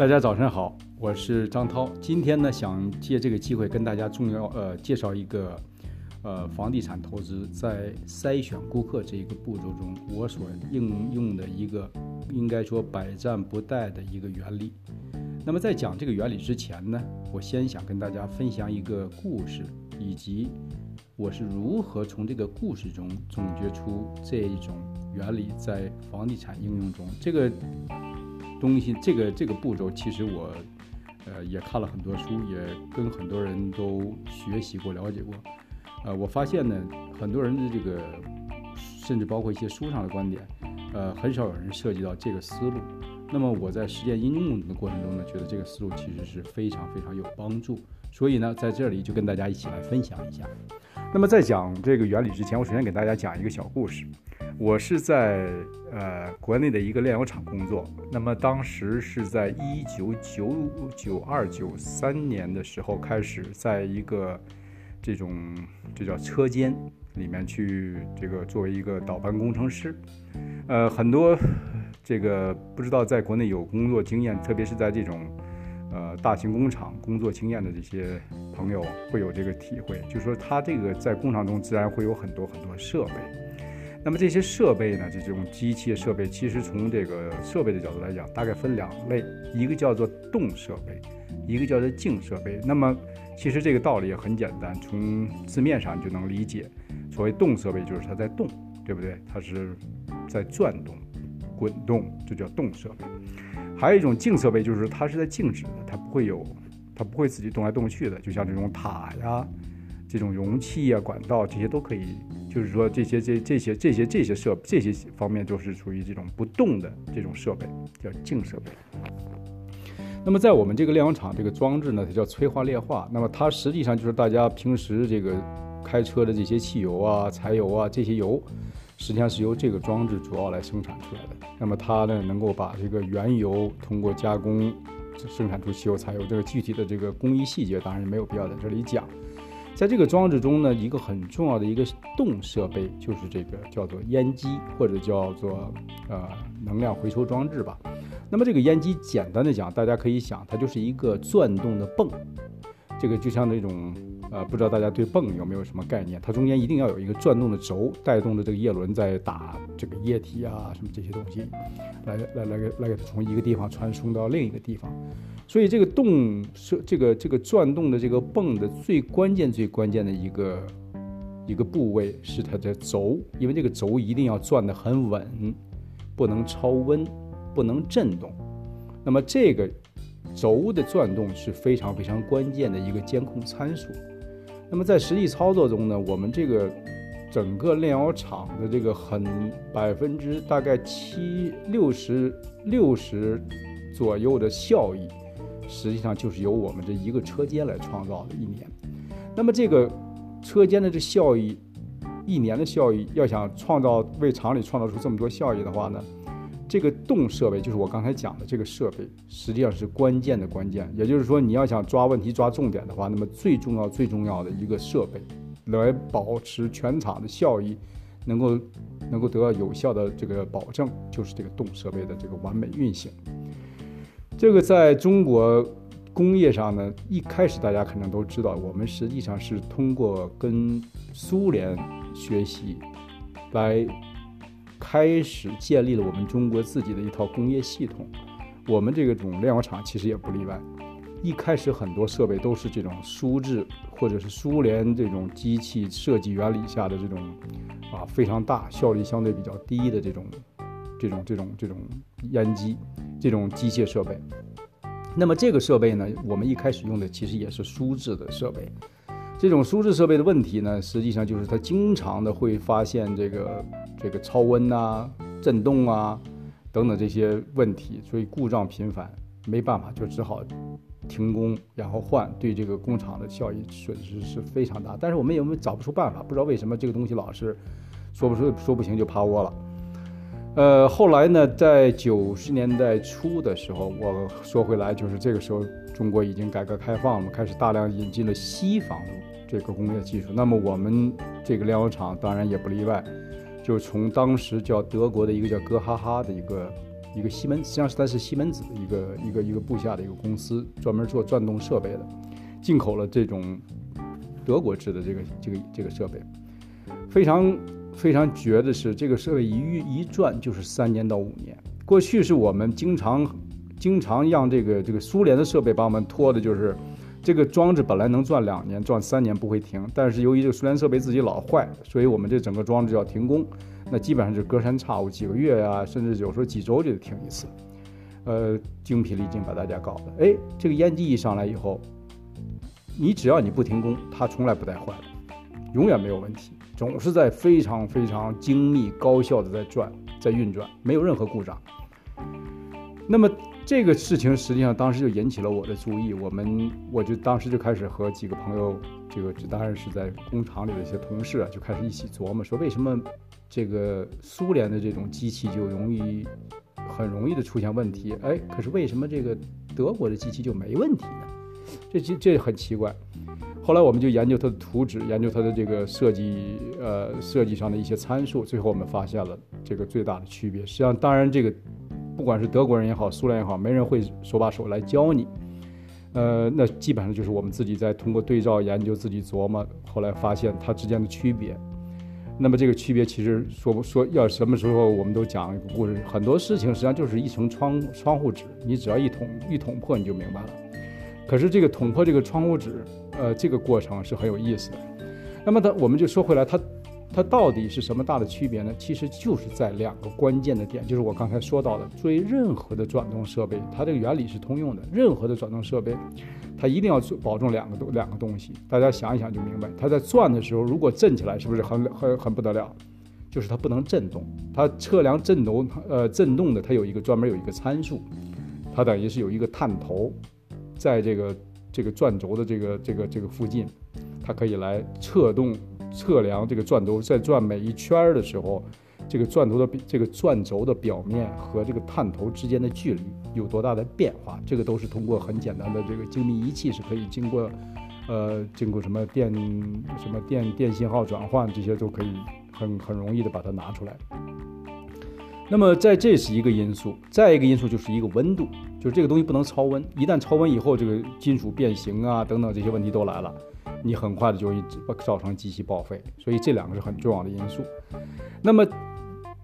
大家早上好，我是张涛。今天呢，想借这个机会跟大家重要呃介绍一个呃房地产投资在筛选顾客这一个步骤中，我所应用的一个应该说百战不殆的一个原理。那么在讲这个原理之前呢，我先想跟大家分享一个故事，以及我是如何从这个故事中总结出这一种原理在房地产应用中这个。东西这个这个步骤，其实我，呃，也看了很多书，也跟很多人都学习过、了解过。呃，我发现呢，很多人的这个，甚至包括一些书上的观点，呃，很少有人涉及到这个思路。那么我在实践应用的过程中呢，觉得这个思路其实是非常非常有帮助。所以呢，在这里就跟大家一起来分享一下。那么在讲这个原理之前，我首先给大家讲一个小故事。我是在呃国内的一个炼油厂工作，那么当时是在一九九九二九三年的时候开始，在一个这种这叫车间里面去这个作为一个导班工程师，呃很多这个不知道在国内有工作经验，特别是在这种呃大型工厂工作经验的这些朋友会有这个体会，就是说他这个在工厂中自然会有很多很多设备。那么这些设备呢，就这种机械设备，其实从这个设备的角度来讲，大概分两类，一个叫做动设备，一个叫做静设备。那么其实这个道理也很简单，从字面上就能理解。所谓动设备，就是它在动，对不对？它是在转动、滚动，这叫动设备。还有一种静设备，就是它是在静止的，它不会有，它不会自己动来动去的，就像这种塔呀、这种容器呀、管道这些都可以。就是说，这些这这些这些这些设这些方面都是属于这种不动的这种设备，叫静设备。那么在我们这个炼油厂，这个装置呢，它叫催化裂化。那么它实际上就是大家平时这个开车的这些汽油啊、柴油啊这些油，实际上是由这个装置主要来生产出来的。那么它呢，能够把这个原油通过加工生产出汽油、柴油。这个具体的这个工艺细节，当然没有必要在这里讲。在这个装置中呢，一个很重要的一个动设备就是这个叫做烟机或者叫做呃能量回收装置吧。那么这个烟机简单的讲，大家可以想，它就是一个转动的泵，这个就像那种呃，不知道大家对泵有没有什么概念？它中间一定要有一个转动的轴，带动的这个叶轮在打这个液体啊什么这些东西，来来来给来给它从一个地方传送到另一个地方。所以这个动是这个这个转动的这个泵的最关键最关键的一个一个部位是它的轴，因为这个轴一定要转得很稳，不能超温，不能震动。那么这个轴的转动是非常非常关键的一个监控参数。那么在实际操作中呢，我们这个整个炼油厂的这个很百分之大概七六十六十左右的效益。实际上就是由我们这一个车间来创造的一年。那么这个车间的这效益，一年的效益，要想创造为厂里创造出这么多效益的话呢，这个动设备就是我刚才讲的这个设备，实际上是关键的关键。也就是说，你要想抓问题、抓重点的话，那么最重要、最重要的一个设备，来保持全厂的效益能够能够得到有效的这个保证，就是这个动设备的这个完美运行。这个在中国工业上呢，一开始大家可能都知道，我们实际上是通过跟苏联学习，来开始建立了我们中国自己的一套工业系统。我们这个种炼油厂其实也不例外，一开始很多设备都是这种苏制或者是苏联这种机器设计原理下的这种啊非常大、效率相对比较低的这种这种这种这种烟机。这种机械设备，那么这个设备呢，我们一开始用的其实也是苏制的设备。这种舒适设备的问题呢，实际上就是它经常的会发现这个这个超温啊、震动啊等等这些问题，所以故障频繁，没办法就只好停工，然后换，对这个工厂的效益损失是非常大。但是我们有没有找不出办法？不知道为什么这个东西老是说不出说不行就趴窝了。呃，后来呢，在九十年代初的时候，我说回来，就是这个时候，中国已经改革开放了，开始大量引进了西方这个工业技术。那么我们这个炼油厂当然也不例外，就从当时叫德国的一个叫哥哈哈的一个一个西门，实际上是它是西门子的一个一个一个部下的一个公司，专门做转动设备的，进口了这种德国制的这个这个这个设备，非常非常绝的是，这个设备一一转就是三年到五年。过去是我们经常经常让这个这个苏联的设备把我们拖的，就是这个装置本来能转两年、转三年不会停，但是由于这个苏联设备自己老坏，所以我们这整个装置要停工。那基本上就隔三差五几个月呀，甚至有时候几周就得停一次，呃，精疲力尽把大家搞的。哎，这个烟机一上来以后，你只要你不停工，它从来不带坏的，永远没有问题，总是在非常非常精密高效的在转，在运转，没有任何故障。那么这个事情实际上当时就引起了我的注意，我们我就当时就开始和几个朋友，这个这当然是在工厂里的一些同事啊，就开始一起琢磨说为什么。这个苏联的这种机器就容易很容易的出现问题，哎，可是为什么这个德国的机器就没问题呢？这这这很奇怪。后来我们就研究它的图纸，研究它的这个设计，呃，设计上的一些参数，最后我们发现了这个最大的区别。实际上，当然这个不管是德国人也好，苏联也好，没人会手把手来教你。呃，那基本上就是我们自己在通过对照研究，自己琢磨，后来发现它之间的区别。那么这个区别其实说不说要什么时候我们都讲一个故事，很多事情实际上就是一层窗窗户纸，你只要一捅一捅破你就明白了。可是这个捅破这个窗户纸，呃，这个过程是很有意思的。那么它我们就说回来，它。它到底是什么大的区别呢？其实就是在两个关键的点，就是我刚才说到的，作为任何的转动设备，它这个原理是通用的。任何的转动设备，它一定要保证两个东两个东西。大家想一想就明白，它在转的时候，如果震起来，是不是很很很不得了？就是它不能震动。它测量震动，呃，震动的它有一个专门有一个参数，它等于是有一个探头，在这个这个转轴的这个这个这个附近，它可以来测动。测量这个转轴在转每一圈儿的时候，这个转轴的这个转轴的表面和这个探头之间的距离有多大的变化，这个都是通过很简单的这个精密仪器是可以经过，呃，经过什么电什么电电信号转换这些都可以很很容易的把它拿出来。那么在这是一个因素，再一个因素就是一个温度，就是这个东西不能超温，一旦超温以后，这个金属变形啊等等这些问题都来了。你很快的就会造成机器报废，所以这两个是很重要的因素。那么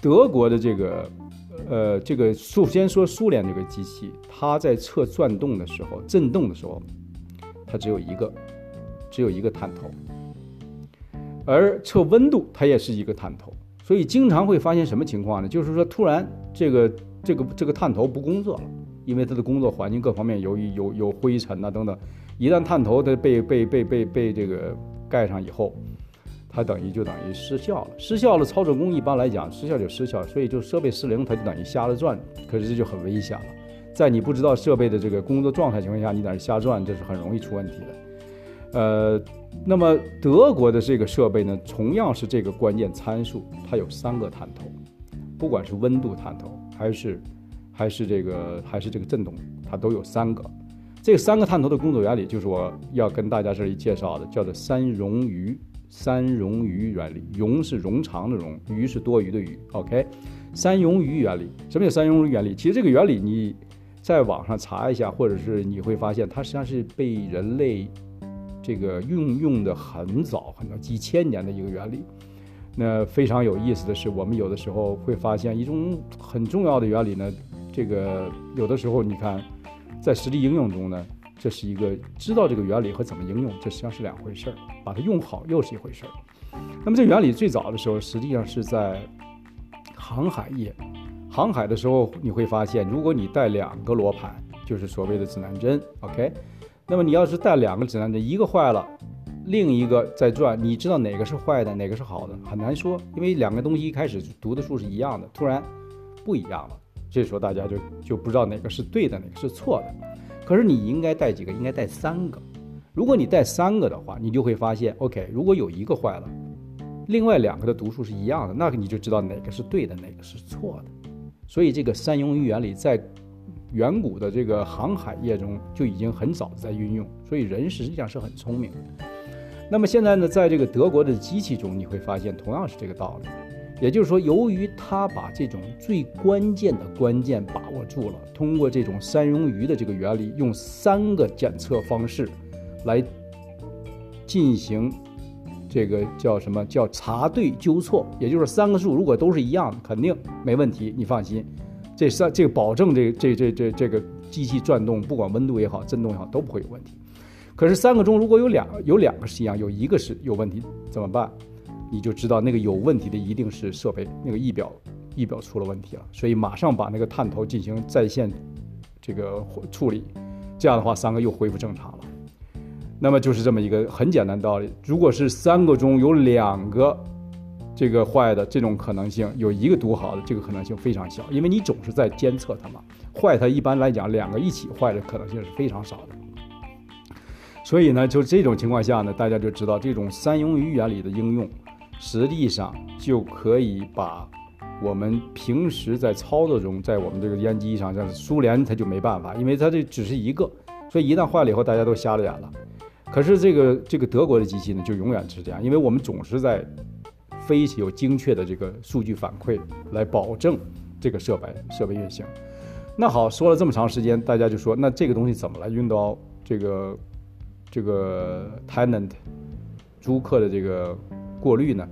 德国的这个，呃，这个首先说苏联这个机器，它在测转动的时候、震动的时候，它只有一个，只有一个探头；而测温度，它也是一个探头。所以经常会发现什么情况呢？就是说突然这个这个这个探头不工作了，因为它的工作环境各方面由于有有灰尘呐等等。一旦探头它被被被被被这个盖上以后，它等于就等于失效了。失效了，操作工一般来讲失效就失效，所以就设备失灵，它就等于瞎了转。可是这就很危险了，在你不知道设备的这个工作状态情况下，你在那瞎转，这是很容易出问题的。呃，那么德国的这个设备呢，同样是这个关键参数，它有三个探头，不管是温度探头还是还是这个还是这个振动，它都有三个。这三个探头的工作原理，就是我要跟大家这里介绍的，叫做三冗余三冗余原理。冗是冗长的冗，余是多余的余。OK，三冗余原理，什么叫三冗余原理？其实这个原理你在网上查一下，或者是你会发现，它实际上是被人类这个运用的很早很早几千年的一个原理。那非常有意思的是，我们有的时候会发现一种很重要的原理呢，这个有的时候你看。在实际应用中呢，这是一个知道这个原理和怎么应用，这实际上是两回事儿。把它用好又是一回事儿。那么这原理最早的时候，实际上是在航海业。航海的时候，你会发现，如果你带两个罗盘，就是所谓的指南针，OK。那么你要是带两个指南针，一个坏了，另一个在转，你知道哪个是坏的，哪个是好的，很难说，因为两个东西一开始读的数是一样的，突然不一样了。这时候大家就就不知道哪个是对的，哪个是错的。可是你应该带几个？应该带三个。如果你带三个的话，你就会发现，OK，如果有一个坏了，另外两个的读数是一样的，那你就知道哪个是对的，哪个是错的。所以这个三庸原理在远古的这个航海业中就已经很早在运用。所以人实际上是很聪明的。那么现在呢，在这个德国的机器中，你会发现同样是这个道理。也就是说，由于他把这种最关键的关键把握住了，通过这种三冗余的这个原理，用三个检测方式来进行这个叫什么叫查对纠错，也就是三个数如果都是一样的，肯定没问题，你放心。这三这个保证这这这这这个机器转动，不管温度也好，震动也好，都不会有问题。可是三个中如果有两有两个是一样，有一个是有问题，怎么办？你就知道那个有问题的一定是设备那个仪表，仪表出了问题了，所以马上把那个探头进行在线这个处理，这样的话三个又恢复正常了。那么就是这么一个很简单道理。如果是三个中有两个这个坏的，这种可能性有一个读好的，这个可能性非常小，因为你总是在监测它嘛。坏它一般来讲两个一起坏的可能性是非常少的。所以呢，就这种情况下呢，大家就知道这种三庸余原理的应用。实际上就可以把我们平时在操作中，在我们这个烟机上，像苏联它就没办法，因为它这只是一个，所以一旦坏了以后，大家都瞎了眼了。可是这个这个德国的机器呢，就永远是这样，因为我们总是在非常有精确的这个数据反馈来保证这个设备设备运行。那好，说了这么长时间，大家就说那这个东西怎么来用到这个这个 tenant 租客的这个？过滤呢？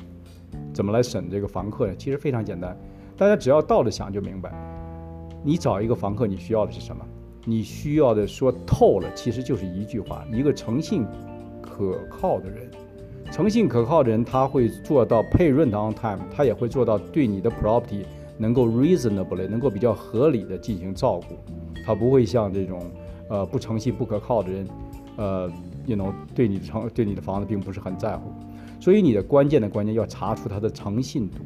怎么来审这个房客呢？其实非常简单，大家只要倒着想就明白。你找一个房客，你需要的是什么？你需要的说透了，其实就是一句话：一个诚信可靠的人。诚信可靠的人，他会做到 pay rent on time，他也会做到对你的 property 能够 reasonably 能够比较合理的进行照顾。他不会像这种呃不诚信不可靠的人，呃，you know 对你的诚对你的房子并不是很在乎。所以你的关键的关键要查出它的诚信度。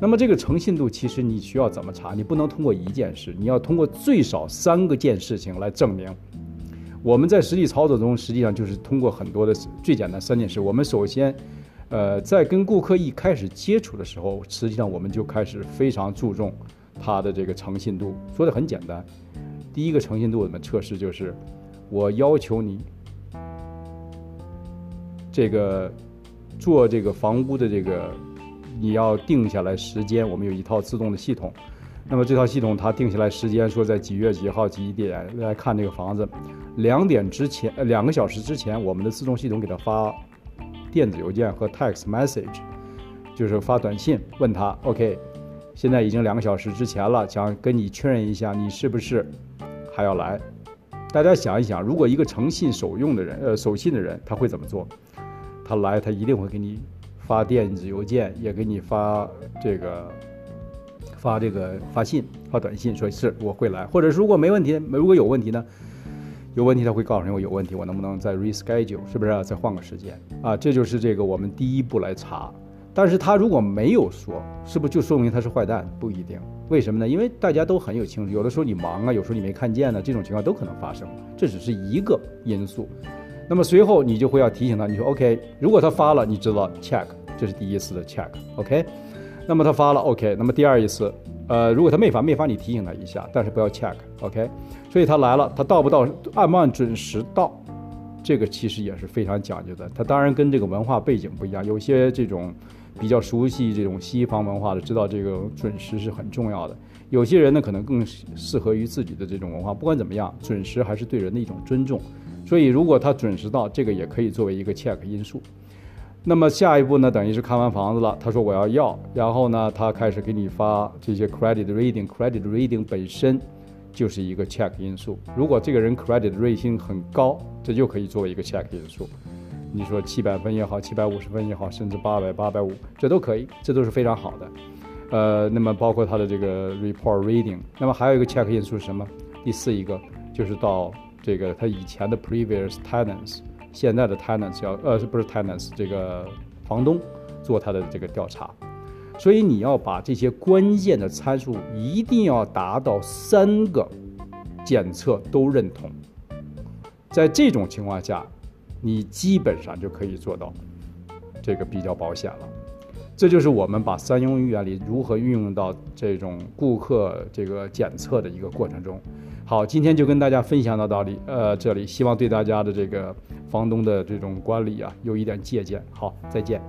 那么这个诚信度其实你需要怎么查？你不能通过一件事，你要通过最少三个件事情来证明。我们在实际操作中，实际上就是通过很多的最简单三件事。我们首先，呃，在跟顾客一开始接触的时候，实际上我们就开始非常注重他的这个诚信度。说的很简单，第一个诚信度怎么测试？就是我要求你这个。做这个房屋的这个，你要定下来时间，我们有一套自动的系统。那么这套系统它定下来时间，说在几月几号几点来看这个房子，两点之前，呃，两个小时之前，我们的自动系统给他发电子邮件和 text message，就是发短信问他，OK，现在已经两个小时之前了，想跟你确认一下，你是不是还要来？大家想一想，如果一个诚信守用的人，呃，守信的人，他会怎么做？他来，他一定会给你发电子邮件，也给你发这个发这个发信发短信，说是我会来，或者如果没问题，如果有问题呢？有问题他会告诉你我有问题，我能不能再 reschedule，是不是再换个时间啊？这就是这个我们第一步来查。但是他如果没有说，是不是就说明他是坏蛋？不一定，为什么呢？因为大家都很有清楚，有的时候你忙啊，有时候你没看见呢，这种情况都可能发生，这只是一个因素。那么随后你就会要提醒他，你说 OK，如果他发了，你知道 check，这是第一次的 check，OK。那么他发了 OK，那么第二一次，呃，如果他没发，没发你提醒他一下，但是不要 check，OK。所以他来了，他到不到按不按准时到，这个其实也是非常讲究的。他当然跟这个文化背景不一样，有些这种比较熟悉这种西方文化的，知道这个准时是很重要的。有些人呢，可能更适合于自己的这种文化。不管怎么样，准时还是对人的一种尊重。所以，如果他准时到，这个也可以作为一个 check 因素。那么下一步呢，等于是看完房子了，他说我要要，然后呢，他开始给你发这些 credit rating，credit rating 本身就是一个 check 因素。如果这个人 credit rating 很高，这就可以作为一个 check 因素。你说七百分也好，七百五十分也好，甚至八百、八百五，这都可以，这都是非常好的。呃，那么包括他的这个 report reading，那么还有一个 check 因素是什么？第四一个就是到。这个他以前的 previous tenants，现在的 tenants 要呃不是 tenants 这个房东做他的这个调查，所以你要把这些关键的参数一定要达到三个检测都认同，在这种情况下，你基本上就可以做到这个比较保险了。这就是我们把三庸余原理如何运用到这种顾客这个检测的一个过程中。好，今天就跟大家分享到到里，呃，这里希望对大家的这个房东的这种管理啊有一点借鉴。好，再见。